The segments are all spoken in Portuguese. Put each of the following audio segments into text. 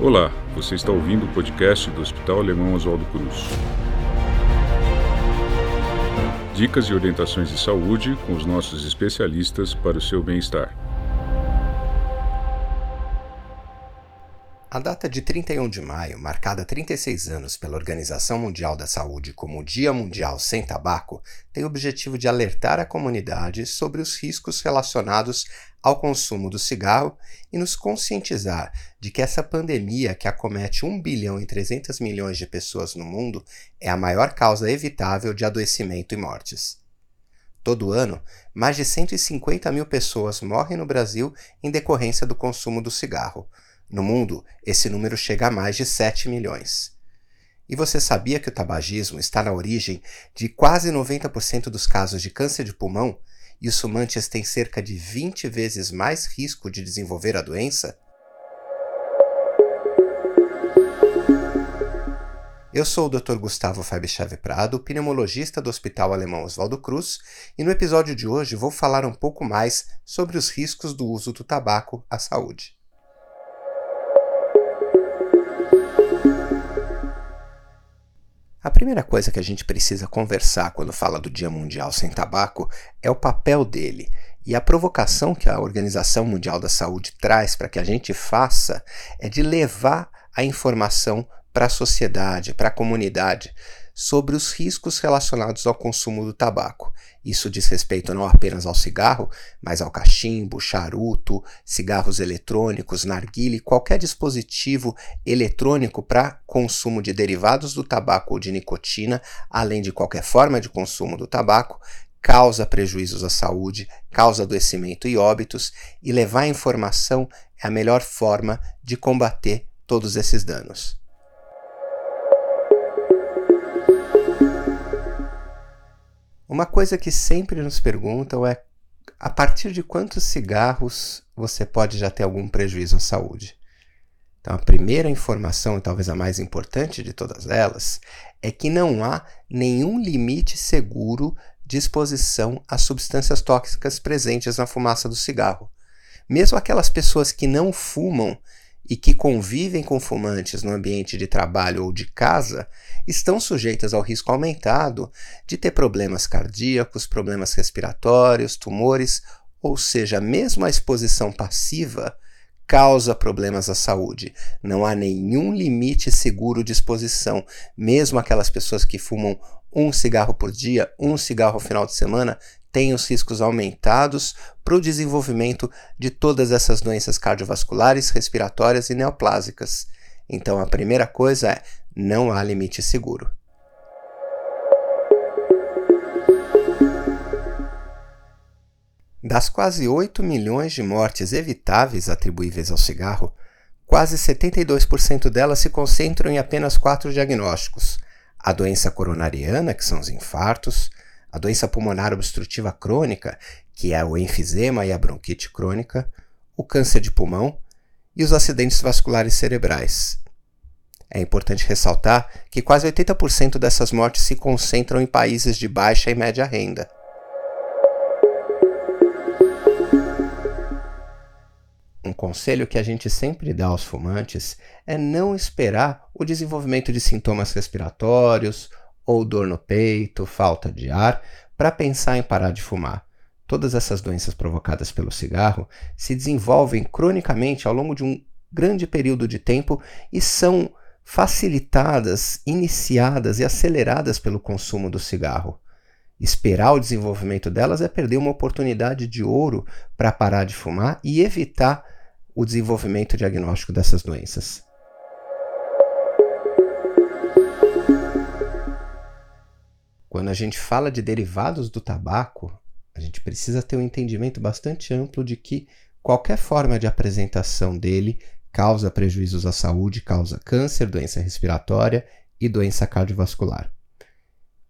Olá, você está ouvindo o podcast do Hospital Alemão Oswaldo Cruz. Dicas e orientações de saúde com os nossos especialistas para o seu bem-estar. A data de 31 de maio, marcada há 36 anos pela Organização Mundial da Saúde como Dia Mundial Sem Tabaco, tem o objetivo de alertar a comunidade sobre os riscos relacionados ao consumo do cigarro e nos conscientizar de que essa pandemia que acomete 1 bilhão e 300 milhões de pessoas no mundo é a maior causa evitável de adoecimento e mortes. Todo ano, mais de 150 mil pessoas morrem no Brasil em decorrência do consumo do cigarro no mundo, esse número chega a mais de 7 milhões. E você sabia que o tabagismo está na origem de quase 90% dos casos de câncer de pulmão e os fumantes têm cerca de 20 vezes mais risco de desenvolver a doença? Eu sou o Dr. Gustavo Fabchave Prado, pneumologista do Hospital Alemão Oswaldo Cruz, e no episódio de hoje vou falar um pouco mais sobre os riscos do uso do tabaco à saúde. A primeira coisa que a gente precisa conversar quando fala do Dia Mundial Sem Tabaco é o papel dele. E a provocação que a Organização Mundial da Saúde traz para que a gente faça é de levar a informação para a sociedade, para a comunidade, sobre os riscos relacionados ao consumo do tabaco. Isso diz respeito não apenas ao cigarro, mas ao cachimbo, charuto, cigarros eletrônicos, narguile, qualquer dispositivo eletrônico para consumo de derivados do tabaco ou de nicotina, além de qualquer forma de consumo do tabaco, causa prejuízos à saúde, causa adoecimento e óbitos, e levar a informação é a melhor forma de combater todos esses danos. Uma coisa que sempre nos perguntam é a partir de quantos cigarros você pode já ter algum prejuízo à saúde? Então, a primeira informação, e talvez a mais importante de todas elas, é que não há nenhum limite seguro de exposição às substâncias tóxicas presentes na fumaça do cigarro. Mesmo aquelas pessoas que não fumam e que convivem com fumantes no ambiente de trabalho ou de casa estão sujeitas ao risco aumentado de ter problemas cardíacos, problemas respiratórios, tumores, ou seja, mesmo a exposição passiva causa problemas à saúde. Não há nenhum limite seguro de exposição. Mesmo aquelas pessoas que fumam um cigarro por dia, um cigarro ao final de semana, tem os riscos aumentados para o desenvolvimento de todas essas doenças cardiovasculares, respiratórias e neoplásicas. Então, a primeira coisa é: não há limite seguro. Das quase 8 milhões de mortes evitáveis atribuíveis ao cigarro, quase 72% delas se concentram em apenas quatro diagnósticos: a doença coronariana, que são os infartos, a doença pulmonar obstrutiva crônica, que é o enfisema e a bronquite crônica, o câncer de pulmão e os acidentes vasculares cerebrais. É importante ressaltar que quase 80% dessas mortes se concentram em países de baixa e média renda. Um conselho que a gente sempre dá aos fumantes é não esperar o desenvolvimento de sintomas respiratórios ou dor no peito, falta de ar, para pensar em parar de fumar. Todas essas doenças provocadas pelo cigarro se desenvolvem cronicamente ao longo de um grande período de tempo e são facilitadas, iniciadas e aceleradas pelo consumo do cigarro. Esperar o desenvolvimento delas é perder uma oportunidade de ouro para parar de fumar e evitar o desenvolvimento diagnóstico dessas doenças. Quando a gente fala de derivados do tabaco, a gente precisa ter um entendimento bastante amplo de que qualquer forma de apresentação dele causa prejuízos à saúde, causa câncer, doença respiratória e doença cardiovascular.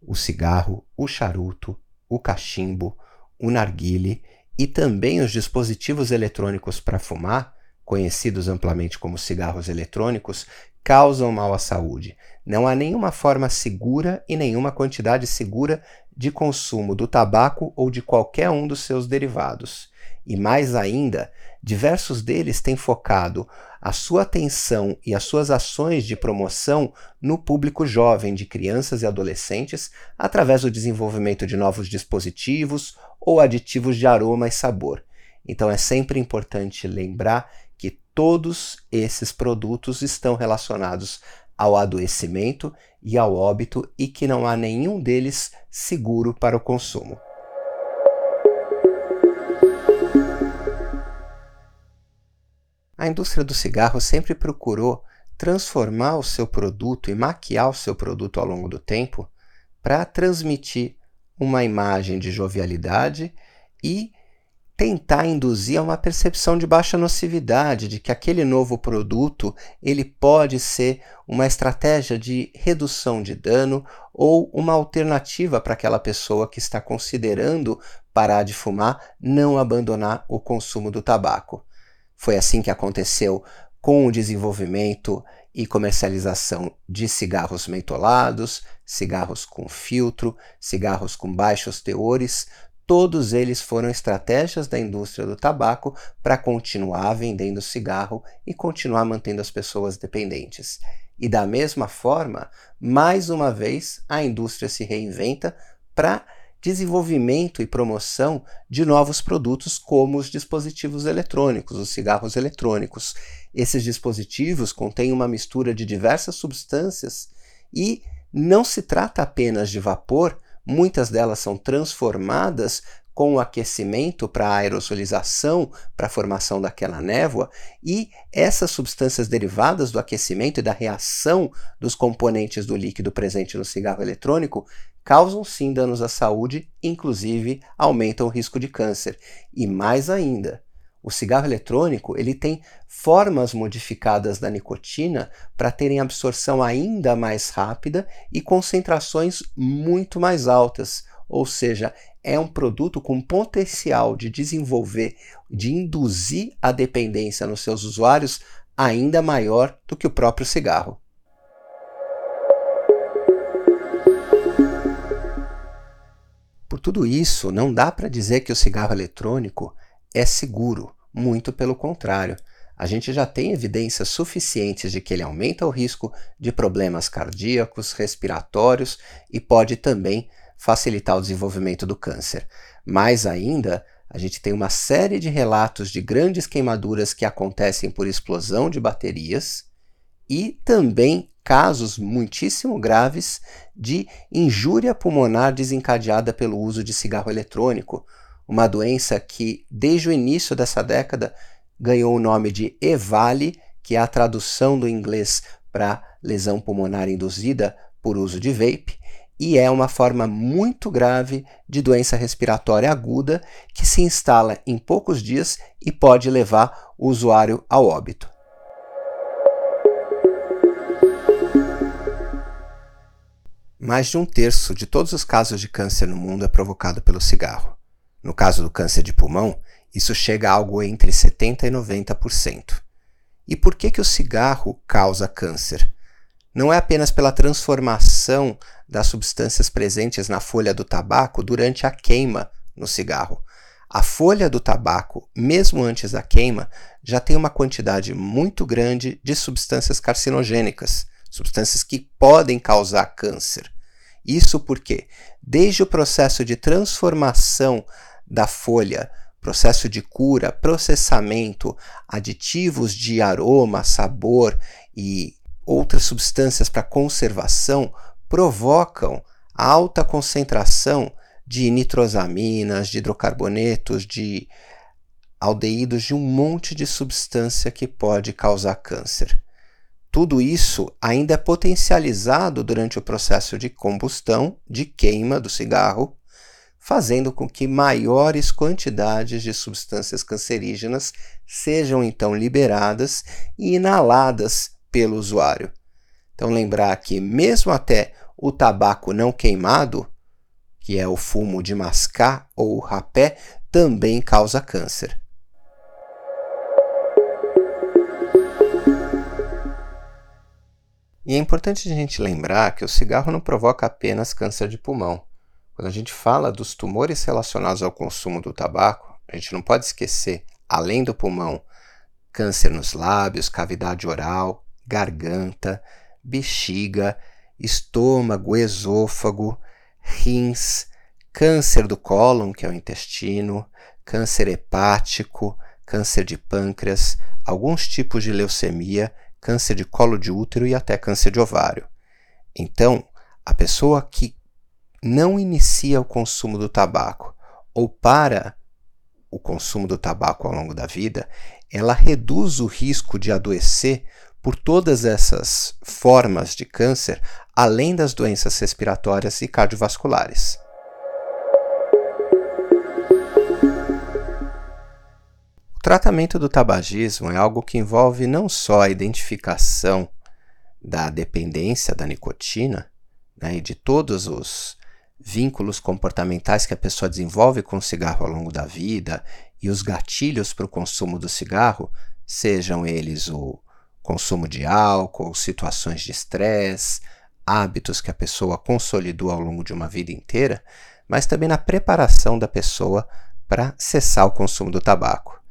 O cigarro, o charuto, o cachimbo, o narguile e também os dispositivos eletrônicos para fumar, conhecidos amplamente como cigarros eletrônicos, causam mal à saúde. Não há nenhuma forma segura e nenhuma quantidade segura de consumo do tabaco ou de qualquer um dos seus derivados. E mais ainda, diversos deles têm focado a sua atenção e as suas ações de promoção no público jovem de crianças e adolescentes através do desenvolvimento de novos dispositivos ou aditivos de aroma e sabor. Então é sempre importante lembrar que todos esses produtos estão relacionados ao adoecimento e ao óbito e que não há nenhum deles seguro para o consumo. A indústria do cigarro sempre procurou transformar o seu produto e maquiar o seu produto ao longo do tempo para transmitir uma imagem de jovialidade e tentar induzir a uma percepção de baixa nocividade, de que aquele novo produto ele pode ser uma estratégia de redução de dano ou uma alternativa para aquela pessoa que está considerando parar de fumar, não abandonar o consumo do tabaco. Foi assim que aconteceu com o desenvolvimento e comercialização de cigarros mentolados, cigarros com filtro, cigarros com baixos teores. Todos eles foram estratégias da indústria do tabaco para continuar vendendo cigarro e continuar mantendo as pessoas dependentes. E da mesma forma, mais uma vez, a indústria se reinventa para desenvolvimento e promoção de novos produtos como os dispositivos eletrônicos, os cigarros eletrônicos. Esses dispositivos contêm uma mistura de diversas substâncias e não se trata apenas de vapor, muitas delas são transformadas com o aquecimento para a aerosolização, para a formação daquela névoa, e essas substâncias derivadas do aquecimento e da reação dos componentes do líquido presente no cigarro eletrônico causam sim danos à saúde, inclusive aumentam o risco de câncer. E mais ainda, o cigarro eletrônico ele tem formas modificadas da nicotina para terem absorção ainda mais rápida e concentrações muito mais altas, ou seja, é um produto com potencial de desenvolver, de induzir a dependência nos seus usuários ainda maior do que o próprio cigarro. Por tudo isso, não dá para dizer que o cigarro eletrônico é seguro, muito pelo contrário. A gente já tem evidências suficientes de que ele aumenta o risco de problemas cardíacos, respiratórios e pode também facilitar o desenvolvimento do câncer. Mais ainda, a gente tem uma série de relatos de grandes queimaduras que acontecem por explosão de baterias e também casos muitíssimo graves de injúria pulmonar desencadeada pelo uso de cigarro eletrônico, uma doença que, desde o início dessa década, ganhou o nome de EVALI, que é a tradução do inglês para lesão pulmonar induzida por uso de vape, e é uma forma muito grave de doença respiratória aguda que se instala em poucos dias e pode levar o usuário ao óbito. Mais de um terço de todos os casos de câncer no mundo é provocado pelo cigarro. No caso do câncer de pulmão, isso chega a algo entre 70% e 90%. E por que, que o cigarro causa câncer? Não é apenas pela transformação das substâncias presentes na folha do tabaco durante a queima no cigarro. A folha do tabaco, mesmo antes da queima, já tem uma quantidade muito grande de substâncias carcinogênicas, substâncias que podem causar câncer. Isso porque, desde o processo de transformação da folha, processo de cura, processamento, aditivos de aroma, sabor e outras substâncias para conservação provocam alta concentração de nitrosaminas, de hidrocarbonetos, de aldeídos, de um monte de substância que pode causar câncer. Tudo isso ainda é potencializado durante o processo de combustão, de queima do cigarro, fazendo com que maiores quantidades de substâncias cancerígenas sejam então liberadas e inaladas pelo usuário. Então, lembrar que, mesmo até o tabaco não queimado, que é o fumo de mascar ou rapé, também causa câncer. E é importante a gente lembrar que o cigarro não provoca apenas câncer de pulmão. Quando a gente fala dos tumores relacionados ao consumo do tabaco, a gente não pode esquecer, além do pulmão, câncer nos lábios, cavidade oral, garganta, bexiga, estômago, esôfago, rins, câncer do cólon, que é o intestino, câncer hepático, câncer de pâncreas, alguns tipos de leucemia, câncer de colo de útero e até câncer de ovário. Então, a pessoa que não inicia o consumo do tabaco ou para o consumo do tabaco ao longo da vida, ela reduz o risco de adoecer por todas essas formas de câncer, além das doenças respiratórias e cardiovasculares. O tratamento do tabagismo é algo que envolve não só a identificação da dependência da nicotina né, e de todos os vínculos comportamentais que a pessoa desenvolve com o cigarro ao longo da vida e os gatilhos para o consumo do cigarro, sejam eles o consumo de álcool, situações de estresse, hábitos que a pessoa consolidou ao longo de uma vida inteira, mas também na preparação da pessoa para cessar o consumo do tabaco.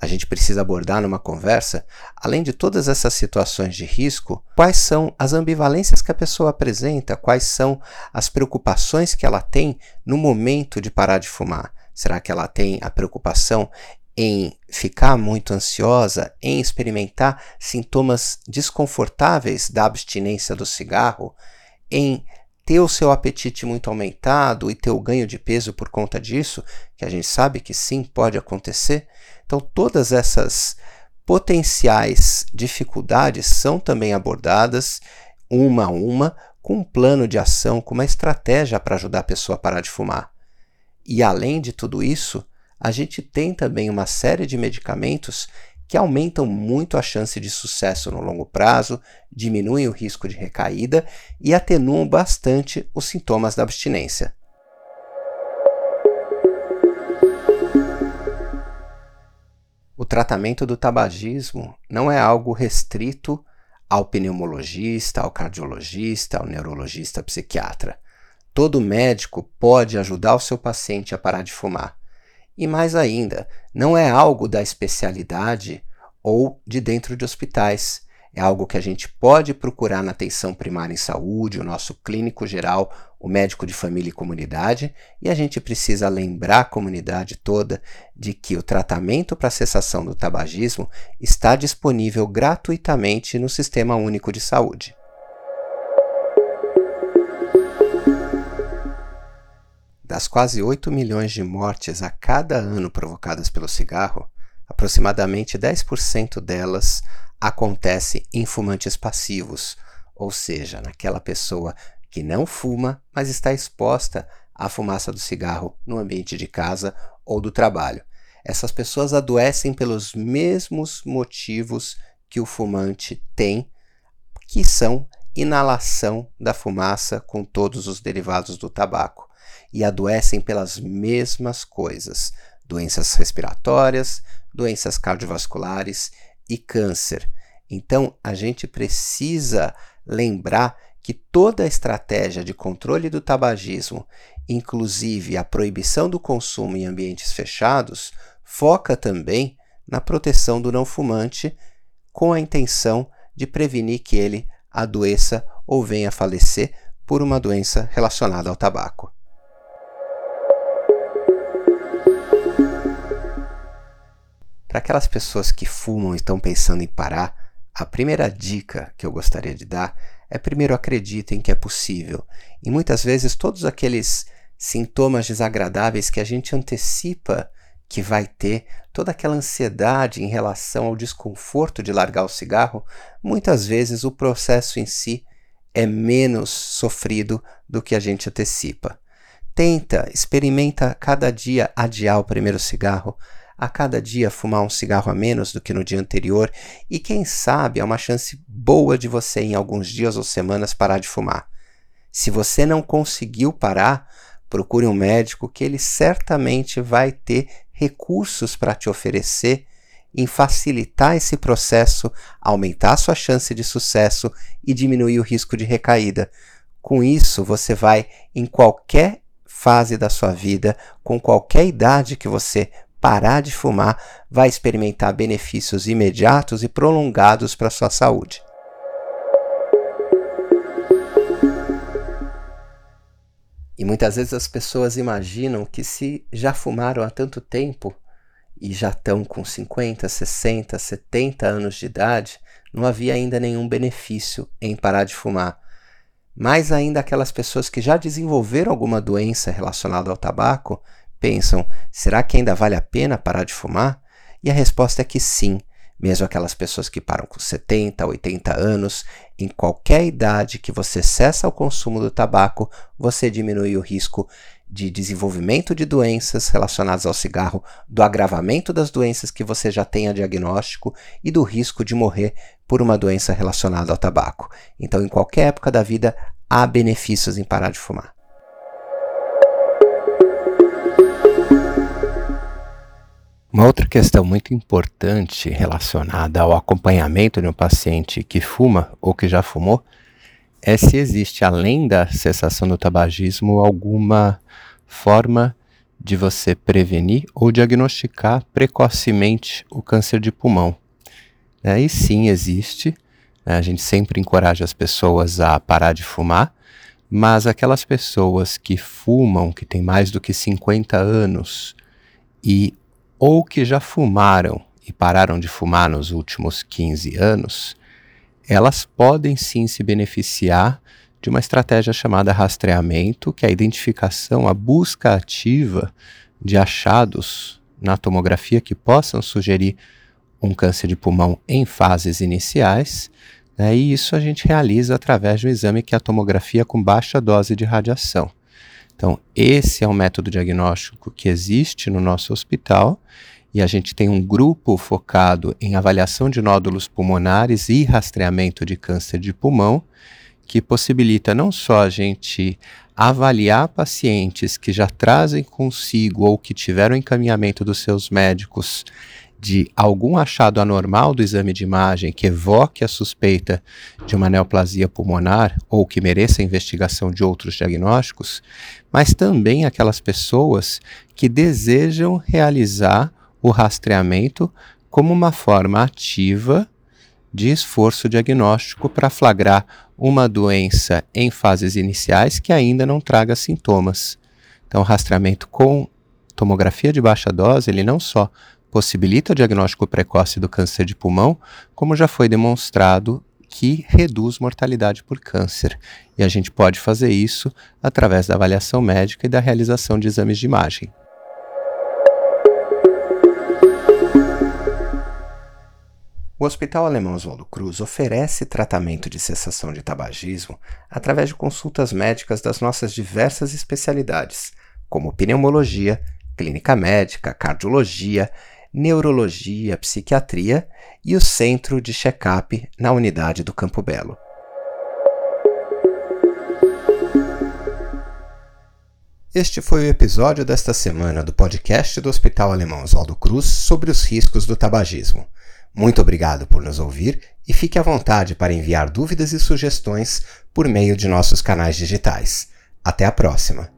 A gente precisa abordar numa conversa, além de todas essas situações de risco, quais são as ambivalências que a pessoa apresenta, quais são as preocupações que ela tem no momento de parar de fumar. Será que ela tem a preocupação em ficar muito ansiosa, em experimentar sintomas desconfortáveis da abstinência do cigarro, em ter o seu apetite muito aumentado e ter o ganho de peso por conta disso, que a gente sabe que sim pode acontecer. Então, todas essas potenciais dificuldades são também abordadas uma a uma com um plano de ação, com uma estratégia para ajudar a pessoa a parar de fumar. E além de tudo isso, a gente tem também uma série de medicamentos que aumentam muito a chance de sucesso no longo prazo, diminuem o risco de recaída e atenuam bastante os sintomas da abstinência. O tratamento do tabagismo não é algo restrito ao pneumologista, ao cardiologista, ao neurologista, psiquiatra. Todo médico pode ajudar o seu paciente a parar de fumar. E mais ainda, não é algo da especialidade ou de dentro de hospitais. É algo que a gente pode procurar na atenção primária em saúde, o nosso clínico geral, o médico de família e comunidade, e a gente precisa lembrar a comunidade toda de que o tratamento para cessação do tabagismo está disponível gratuitamente no Sistema Único de Saúde. Das quase 8 milhões de mortes a cada ano provocadas pelo cigarro, aproximadamente 10% delas acontece em fumantes passivos, ou seja, naquela pessoa que não fuma, mas está exposta à fumaça do cigarro no ambiente de casa ou do trabalho. Essas pessoas adoecem pelos mesmos motivos que o fumante tem, que são inalação da fumaça com todos os derivados do tabaco e adoecem pelas mesmas coisas: doenças respiratórias, doenças cardiovasculares e câncer. Então, a gente precisa lembrar que toda a estratégia de controle do tabagismo, inclusive a proibição do consumo em ambientes fechados, foca também na proteção do não fumante, com a intenção de prevenir que ele adoeça ou venha a falecer por uma doença relacionada ao tabaco. Para aquelas pessoas que fumam e estão pensando em parar, a primeira dica que eu gostaria de dar é primeiro acreditem que é possível. E muitas vezes todos aqueles sintomas desagradáveis que a gente antecipa que vai ter, toda aquela ansiedade em relação ao desconforto de largar o cigarro, muitas vezes o processo em si é menos sofrido do que a gente antecipa. Tenta, experimenta cada dia adiar o primeiro cigarro, a cada dia fumar um cigarro a menos do que no dia anterior e quem sabe é uma chance boa de você em alguns dias ou semanas parar de fumar. Se você não conseguiu parar, procure um médico que ele certamente vai ter recursos para te oferecer em facilitar esse processo, aumentar sua chance de sucesso e diminuir o risco de recaída. Com isso, você vai em qualquer fase da sua vida, com qualquer idade que você parar de fumar vai experimentar benefícios imediatos e prolongados para sua saúde. E muitas vezes as pessoas imaginam que se já fumaram há tanto tempo e já estão com 50, 60, 70 anos de idade, não havia ainda nenhum benefício em parar de fumar. Mais ainda aquelas pessoas que já desenvolveram alguma doença relacionada ao tabaco pensam: será que ainda vale a pena parar de fumar? E a resposta é que sim, mesmo aquelas pessoas que param com 70, 80 anos, em qualquer idade que você cessa o consumo do tabaco, você diminui o risco de desenvolvimento de doenças relacionadas ao cigarro, do agravamento das doenças que você já tenha diagnóstico e do risco de morrer por uma doença relacionada ao tabaco. Então, em qualquer época da vida, há benefícios em parar de fumar. Uma outra questão muito importante relacionada ao acompanhamento de um paciente que fuma ou que já fumou é se existe, além da cessação do tabagismo, alguma forma de você prevenir ou diagnosticar precocemente o câncer de pulmão. É, e sim, existe. Né? A gente sempre encoraja as pessoas a parar de fumar, mas aquelas pessoas que fumam, que têm mais do que 50 anos e ou que já fumaram e pararam de fumar nos últimos 15 anos, elas podem sim se beneficiar de uma estratégia chamada rastreamento, que é a identificação, a busca ativa de achados na tomografia que possam sugerir um câncer de pulmão em fases iniciais. Né, e isso a gente realiza através de um exame que é a tomografia com baixa dose de radiação. Então, esse é um método diagnóstico que existe no nosso hospital e a gente tem um grupo focado em avaliação de nódulos pulmonares e rastreamento de câncer de pulmão, que possibilita não só a gente avaliar pacientes que já trazem consigo ou que tiveram encaminhamento dos seus médicos de algum achado anormal do exame de imagem que evoque a suspeita de uma neoplasia pulmonar ou que mereça a investigação de outros diagnósticos, mas também aquelas pessoas que desejam realizar o rastreamento como uma forma ativa de esforço diagnóstico para flagrar uma doença em fases iniciais que ainda não traga sintomas. Então, o rastreamento com tomografia de baixa dose, ele não só possibilita o diagnóstico precoce do câncer de pulmão, como já foi demonstrado que reduz mortalidade por câncer. E a gente pode fazer isso através da avaliação médica e da realização de exames de imagem. O Hospital Alemão Oswaldo Cruz oferece tratamento de cessação de tabagismo através de consultas médicas das nossas diversas especialidades, como pneumologia, clínica médica, cardiologia, neurologia, psiquiatria e o centro de check-up na unidade do Campo Belo. Este foi o episódio desta semana do podcast do Hospital Alemão Oswaldo Cruz sobre os riscos do tabagismo. Muito obrigado por nos ouvir e fique à vontade para enviar dúvidas e sugestões por meio de nossos canais digitais. Até a próxima!